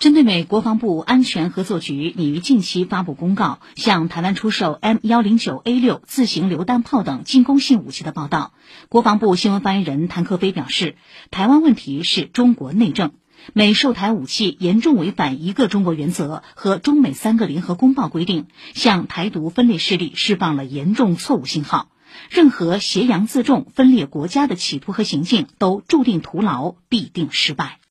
针对美国防部安全合作局拟于近期发布公告，向台湾出售 M 幺零九 A 六自行榴弹炮等进攻性武器的报道，国防部新闻发言人谭克飞表示，台湾问题是中国内政，美售台武器严重违反一个中国原则和中美三个联合公报规定，向台独分裂势力释放了严重错误信号。任何挟洋自重、分裂国家的企图和行径，都注定徒劳，必定失败。